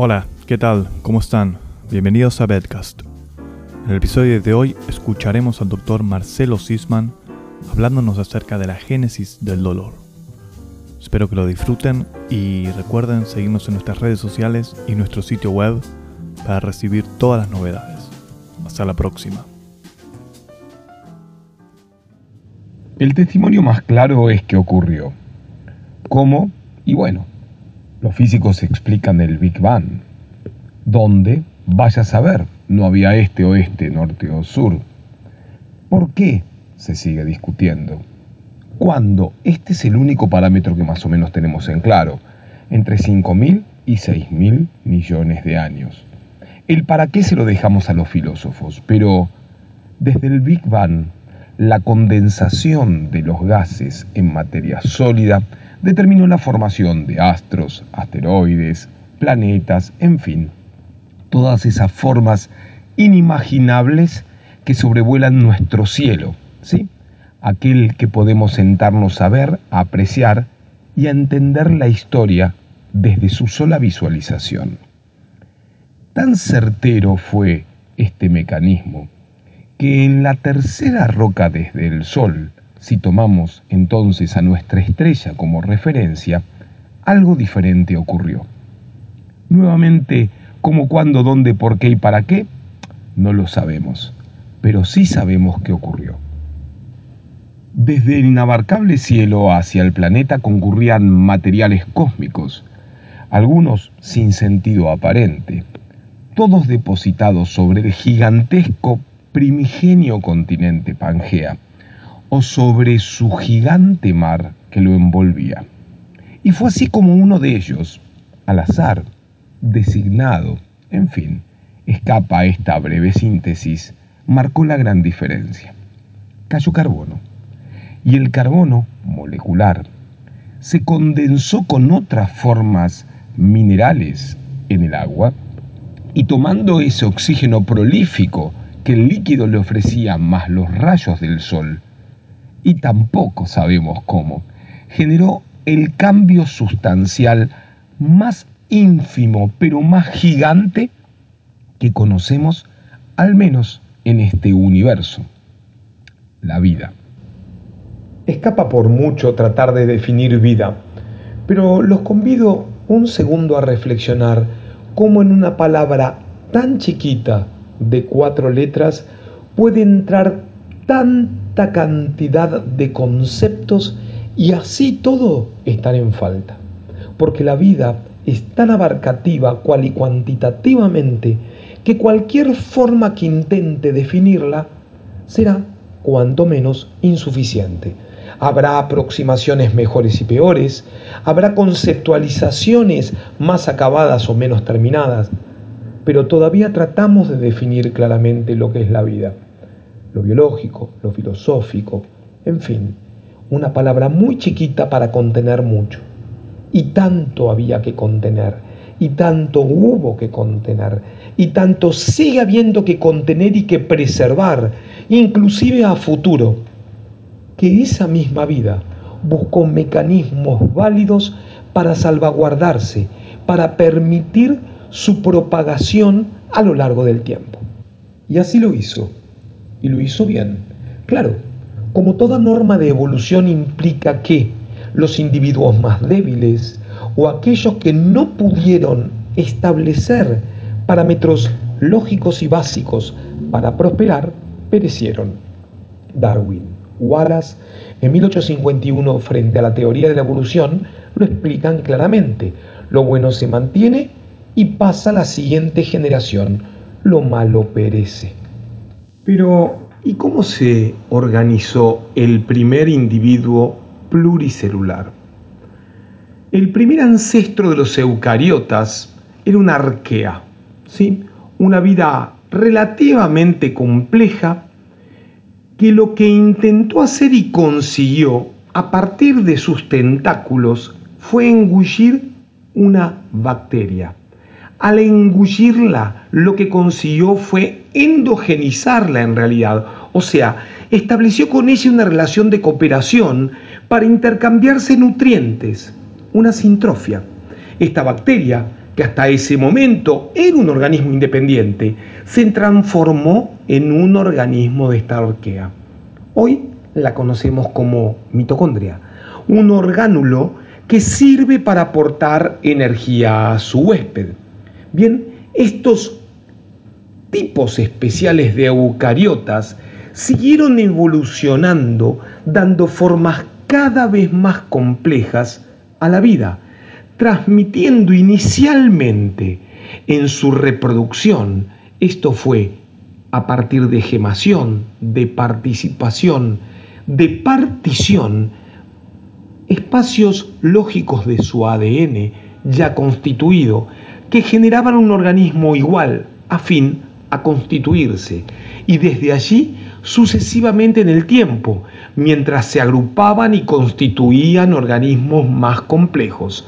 Hola, ¿qué tal? ¿Cómo están? Bienvenidos a Bedcast. En el episodio de hoy escucharemos al doctor Marcelo Sisman hablándonos acerca de la génesis del dolor. Espero que lo disfruten y recuerden seguirnos en nuestras redes sociales y nuestro sitio web para recibir todas las novedades. Hasta la próxima. El testimonio más claro es que ocurrió. ¿Cómo? Y bueno, los físicos explican el Big Bang. ¿Dónde? Vaya a saber, no había este, oeste, norte o sur. ¿Por qué? Se sigue discutiendo. ¿Cuándo? Este es el único parámetro que más o menos tenemos en claro, entre 5.000 y 6.000 millones de años. El para qué se lo dejamos a los filósofos, pero desde el Big Bang la condensación de los gases en materia sólida determinó la formación de astros, asteroides, planetas, en fin, todas esas formas inimaginables que sobrevuelan nuestro cielo, ¿sí? Aquel que podemos sentarnos a ver, a apreciar y a entender la historia desde su sola visualización. Tan certero fue este mecanismo que en la tercera roca desde el Sol, si tomamos entonces a nuestra estrella como referencia, algo diferente ocurrió. Nuevamente, cómo, cuándo, dónde, por qué y para qué, no lo sabemos, pero sí sabemos qué ocurrió. Desde el inabarcable cielo hacia el planeta concurrían materiales cósmicos, algunos sin sentido aparente, todos depositados sobre el gigantesco primigenio continente Pangea o sobre su gigante mar que lo envolvía. Y fue así como uno de ellos, al azar, designado, en fin, escapa a esta breve síntesis, marcó la gran diferencia. Cayó carbono. Y el carbono molecular se condensó con otras formas minerales en el agua y tomando ese oxígeno prolífico que el líquido le ofrecía más los rayos del sol, y tampoco sabemos cómo, generó el cambio sustancial más ínfimo pero más gigante que conocemos al menos en este universo, la vida. Escapa por mucho tratar de definir vida, pero los convido un segundo a reflexionar cómo en una palabra tan chiquita de cuatro letras puede entrar cantidad de conceptos y así todo estar en falta. Porque la vida es tan abarcativa cual y cuantitativamente que cualquier forma que intente definirla será cuanto menos insuficiente. Habrá aproximaciones mejores y peores, habrá conceptualizaciones más acabadas o menos terminadas, pero todavía tratamos de definir claramente lo que es la vida, lo biológico, lo filosófico, en fin, una palabra muy chiquita para contener mucho. Y tanto había que contener, y tanto hubo que contener, y tanto sigue habiendo que contener y que preservar, inclusive a futuro, que esa misma vida buscó mecanismos válidos para salvaguardarse, para permitir su propagación a lo largo del tiempo. Y así lo hizo, y lo hizo bien. Claro, como toda norma de evolución implica que los individuos más débiles o aquellos que no pudieron establecer parámetros lógicos y básicos para prosperar, perecieron. Darwin, Wallace, en 1851, frente a la teoría de la evolución, lo explican claramente. Lo bueno se mantiene y pasa a la siguiente generación. Lo malo perece. Pero, ¿y cómo se organizó el primer individuo pluricelular? El primer ancestro de los eucariotas era una arquea, ¿sí? una vida relativamente compleja que lo que intentó hacer y consiguió a partir de sus tentáculos fue engullir una bacteria al engullirla, lo que consiguió fue endogenizarla en realidad, o sea, estableció con ella una relación de cooperación para intercambiarse nutrientes, una sintrofia. Esta bacteria, que hasta ese momento era un organismo independiente, se transformó en un organismo de esta arquea. Hoy la conocemos como mitocondria, un orgánulo que sirve para aportar energía a su huésped. Bien, estos tipos especiales de eucariotas siguieron evolucionando, dando formas cada vez más complejas a la vida, transmitiendo inicialmente en su reproducción, esto fue a partir de gemación, de participación, de partición, espacios lógicos de su ADN ya constituido, que generaban un organismo igual, afín a constituirse, y desde allí sucesivamente en el tiempo, mientras se agrupaban y constituían organismos más complejos,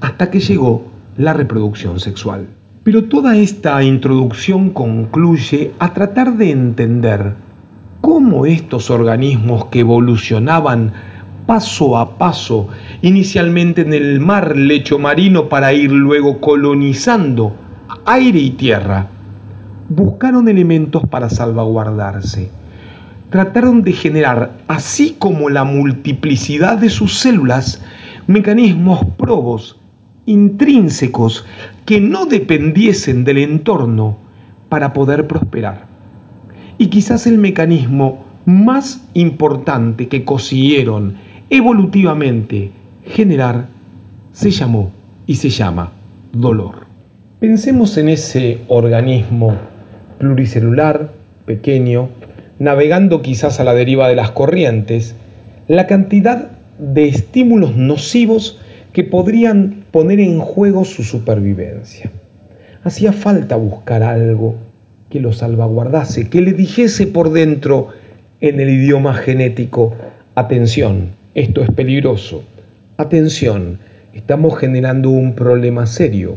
hasta que llegó la reproducción sexual. Pero toda esta introducción concluye a tratar de entender cómo estos organismos que evolucionaban paso a paso, inicialmente en el mar lecho marino para ir luego colonizando aire y tierra, buscaron elementos para salvaguardarse. Trataron de generar, así como la multiplicidad de sus células, mecanismos probos, intrínsecos, que no dependiesen del entorno para poder prosperar. Y quizás el mecanismo más importante que consiguieron evolutivamente generar se llamó y se llama dolor. Pensemos en ese organismo pluricelular, pequeño, navegando quizás a la deriva de las corrientes, la cantidad de estímulos nocivos que podrían poner en juego su supervivencia. Hacía falta buscar algo que lo salvaguardase, que le dijese por dentro en el idioma genético, atención, esto es peligroso, atención, estamos generando un problema serio,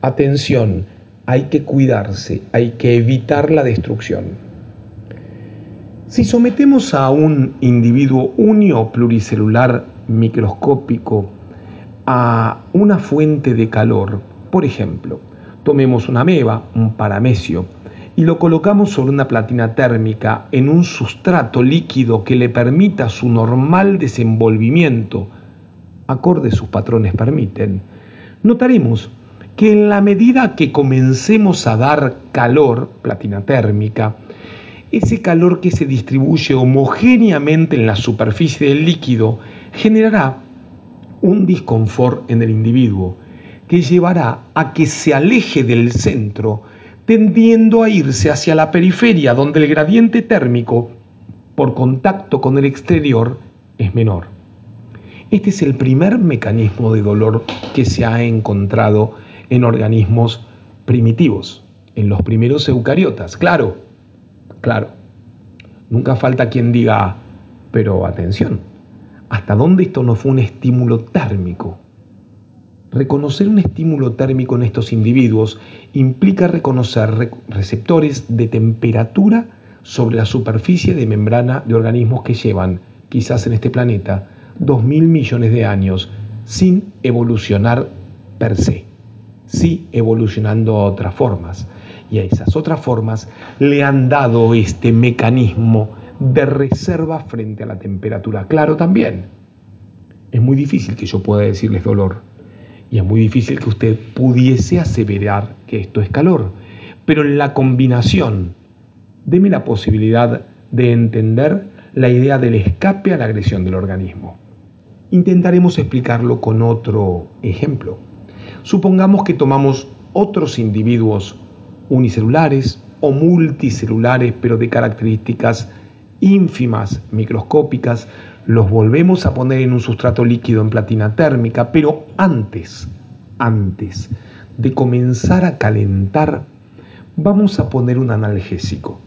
atención, hay que cuidarse, hay que evitar la destrucción. Si sometemos a un individuo unio pluricelular microscópico a una fuente de calor, por ejemplo, tomemos una meba, un paramecio, y lo colocamos sobre una platina térmica en un sustrato líquido que le permita su normal desenvolvimiento, acorde sus patrones permiten, notaremos que en la medida que comencemos a dar calor, platina térmica, ese calor que se distribuye homogéneamente en la superficie del líquido generará un disconfort en el individuo que llevará a que se aleje del centro, tendiendo a irse hacia la periferia donde el gradiente térmico por contacto con el exterior es menor. Este es el primer mecanismo de dolor que se ha encontrado en organismos primitivos, en los primeros eucariotas. Claro, claro. Nunca falta quien diga, pero atención, ¿hasta dónde esto no fue un estímulo térmico? Reconocer un estímulo térmico en estos individuos implica reconocer receptores de temperatura sobre la superficie de membrana de organismos que llevan, quizás en este planeta, 2.000 millones de años sin evolucionar per se sí evolucionando a otras formas. Y a esas otras formas le han dado este mecanismo de reserva frente a la temperatura. Claro, también. Es muy difícil que yo pueda decirles dolor. Y es muy difícil que usted pudiese aseverar que esto es calor. Pero en la combinación, deme la posibilidad de entender la idea del escape a la agresión del organismo. Intentaremos explicarlo con otro ejemplo. Supongamos que tomamos otros individuos unicelulares o multicelulares, pero de características ínfimas, microscópicas, los volvemos a poner en un sustrato líquido en platina térmica, pero antes, antes de comenzar a calentar, vamos a poner un analgésico.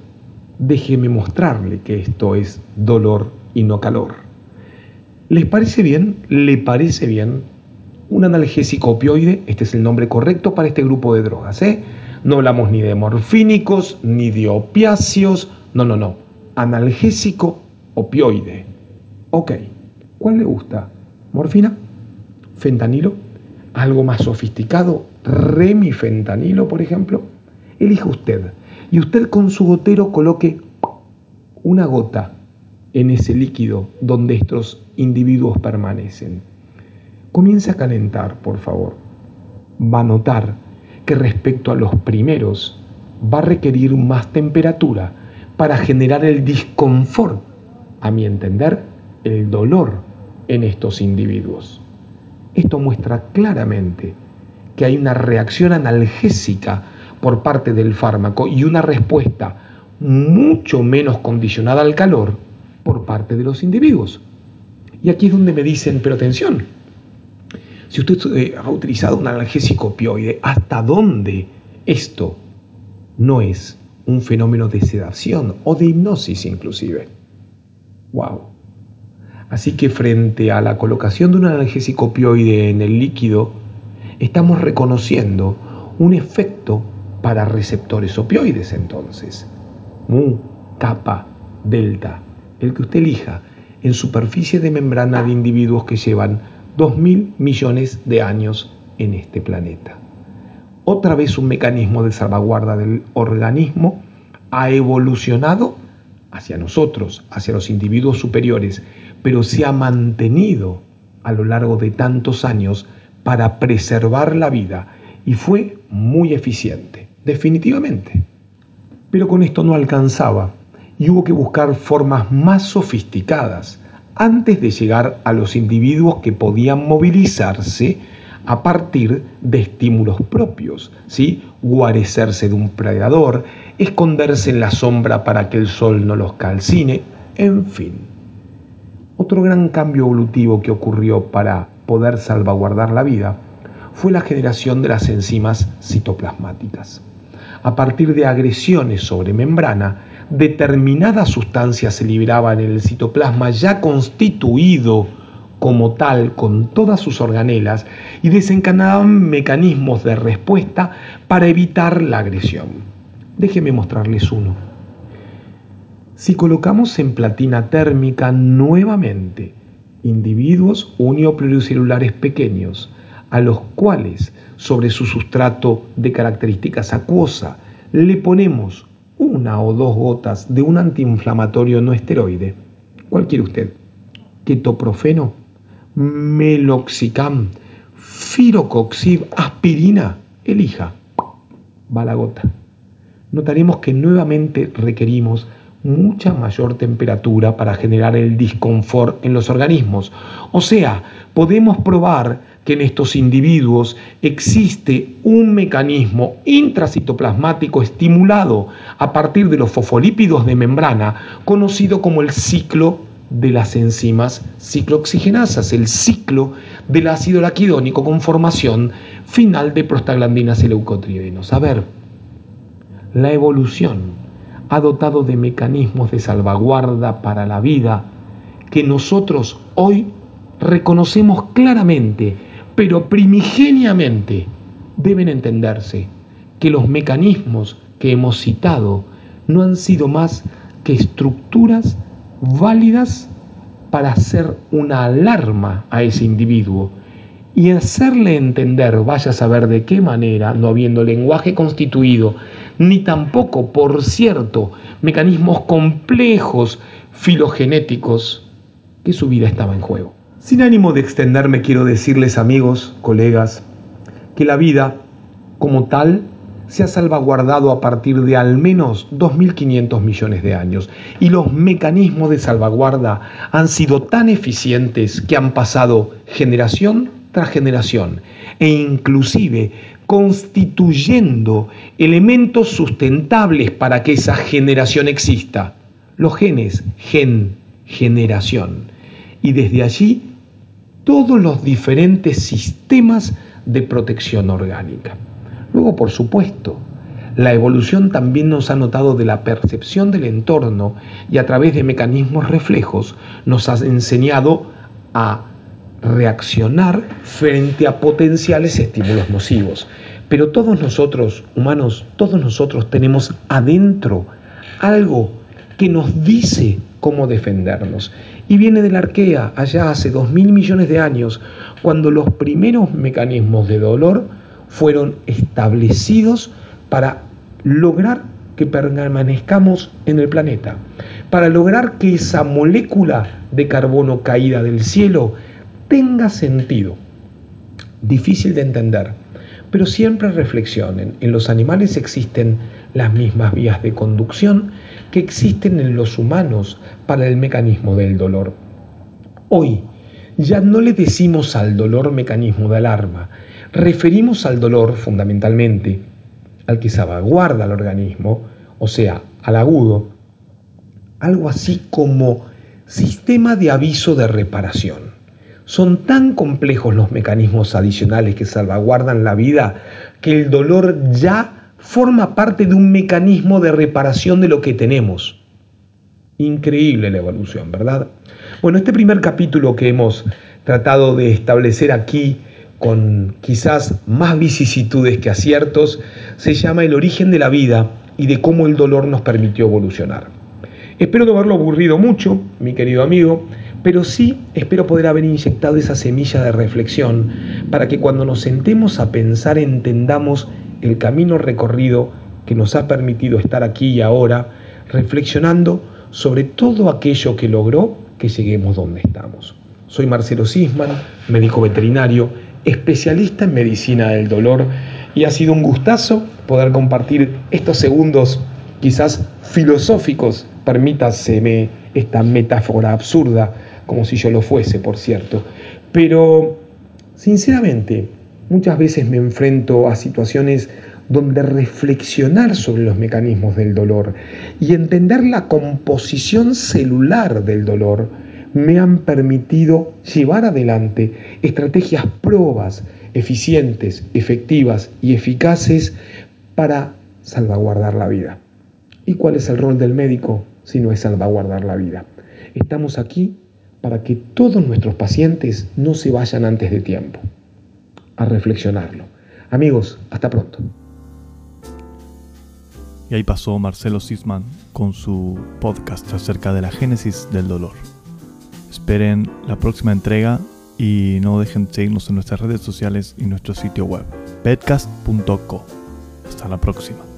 Déjeme mostrarle que esto es dolor y no calor. ¿Les parece bien? ¿Le parece bien? Un analgésico opioide, este es el nombre correcto para este grupo de drogas. ¿eh? No hablamos ni de morfínicos, ni de opiáceos, no, no, no. Analgésico opioide. Ok, ¿cuál le gusta? ¿Morfina? ¿Fentanilo? ¿Algo más sofisticado? remifentanilo, por ejemplo, elija usted y usted con su gotero coloque una gota en ese líquido donde estos individuos permanecen. Comience a calentar, por favor. Va a notar que respecto a los primeros va a requerir más temperatura para generar el disconfort, a mi entender, el dolor en estos individuos. Esto muestra claramente que hay una reacción analgésica por parte del fármaco y una respuesta mucho menos condicionada al calor por parte de los individuos. Y aquí es donde me dicen, pero atención, si usted eh, ha utilizado un analgésico opioide, ¿hasta dónde esto no es un fenómeno de sedación o de hipnosis inclusive? ¡Wow! Así que frente a la colocación de un analgésico opioide en el líquido, estamos reconociendo un efecto para receptores opioides entonces. Mu, kappa, delta, el que usted elija, en superficie de membrana de individuos que llevan 2.000 millones de años en este planeta. Otra vez un mecanismo de salvaguarda del organismo ha evolucionado hacia nosotros, hacia los individuos superiores, pero se ha mantenido a lo largo de tantos años para preservar la vida y fue muy eficiente, definitivamente. Pero con esto no alcanzaba y hubo que buscar formas más sofisticadas antes de llegar a los individuos que podían movilizarse a partir de estímulos propios, ¿sí? guarecerse de un predador, esconderse en la sombra para que el sol no los calcine, en fin. Otro gran cambio evolutivo que ocurrió para poder salvaguardar la vida fue la generación de las enzimas citoplasmáticas. A partir de agresiones sobre membrana, determinadas sustancias se liberaban en el citoplasma ya constituido como tal con todas sus organelas y desencadenaban mecanismos de respuesta para evitar la agresión. Déjenme mostrarles uno. Si colocamos en platina térmica nuevamente individuos uniopluricelulares pequeños, a los cuales sobre su sustrato de características acuosa le ponemos una o dos gotas de un antiinflamatorio no esteroide, ¿cuál quiere usted? Ketoprofeno, meloxicam, firocoxib, aspirina, elija, va la gota. Notaremos que nuevamente requerimos mucha mayor temperatura para generar el disconfort en los organismos. O sea, podemos probar que en estos individuos existe un mecanismo intracitoplasmático estimulado a partir de los fosfolípidos de membrana, conocido como el ciclo de las enzimas ciclooxigenasas, el ciclo del ácido laquidónico con formación final de prostaglandinas y leucotrienos. A ver, la evolución ha dotado de mecanismos de salvaguarda para la vida que nosotros hoy reconocemos claramente, pero primigeniamente deben entenderse que los mecanismos que hemos citado no han sido más que estructuras válidas para hacer una alarma a ese individuo y hacerle entender, vaya a saber de qué manera, no habiendo lenguaje constituido, ni tampoco, por cierto, mecanismos complejos filogenéticos, que su vida estaba en juego. Sin ánimo de extenderme, quiero decirles, amigos, colegas, que la vida, como tal, se ha salvaguardado a partir de al menos 2.500 millones de años y los mecanismos de salvaguarda han sido tan eficientes que han pasado generación tras generación e inclusive constituyendo elementos sustentables para que esa generación exista. Los genes, gen, generación. Y desde allí todos los diferentes sistemas de protección orgánica. Luego, por supuesto, la evolución también nos ha notado de la percepción del entorno y a través de mecanismos reflejos nos ha enseñado a reaccionar frente a potenciales estímulos nocivos. Pero todos nosotros, humanos, todos nosotros tenemos adentro algo que nos dice cómo defendernos. Y viene de la arquea, allá hace dos mil millones de años, cuando los primeros mecanismos de dolor fueron establecidos para lograr que permanezcamos en el planeta, para lograr que esa molécula de carbono caída del cielo tenga sentido. Difícil de entender, pero siempre reflexionen. En los animales existen las mismas vías de conducción que existen en los humanos para el mecanismo del dolor. Hoy ya no le decimos al dolor mecanismo de alarma, referimos al dolor fundamentalmente al que salvaguarda el organismo, o sea, al agudo, algo así como sistema de aviso de reparación. Son tan complejos los mecanismos adicionales que salvaguardan la vida que el dolor ya forma parte de un mecanismo de reparación de lo que tenemos. Increíble la evolución, ¿verdad? Bueno, este primer capítulo que hemos tratado de establecer aquí con quizás más vicisitudes que aciertos, se llama El origen de la vida y de cómo el dolor nos permitió evolucionar. Espero no haberlo aburrido mucho, mi querido amigo, pero sí espero poder haber inyectado esa semilla de reflexión para que cuando nos sentemos a pensar entendamos el camino recorrido que nos ha permitido estar aquí y ahora, reflexionando sobre todo aquello que logró que lleguemos donde estamos. Soy Marcelo Sisman, médico veterinario, especialista en medicina del dolor y ha sido un gustazo poder compartir estos segundos quizás filosóficos, permítaseme esta metáfora absurda, como si yo lo fuese, por cierto. Pero, sinceramente, muchas veces me enfrento a situaciones donde reflexionar sobre los mecanismos del dolor y entender la composición celular del dolor me han permitido llevar adelante estrategias probas, eficientes, efectivas y eficaces para salvaguardar la vida. ¿Y cuál es el rol del médico si no es salvaguardar la vida? Estamos aquí para que todos nuestros pacientes no se vayan antes de tiempo. A reflexionarlo. Amigos, hasta pronto. Y ahí pasó Marcelo Sisman con su podcast acerca de la génesis del dolor. Esperen la próxima entrega y no dejen de seguirnos en nuestras redes sociales y nuestro sitio web, bedcast.co. Hasta la próxima.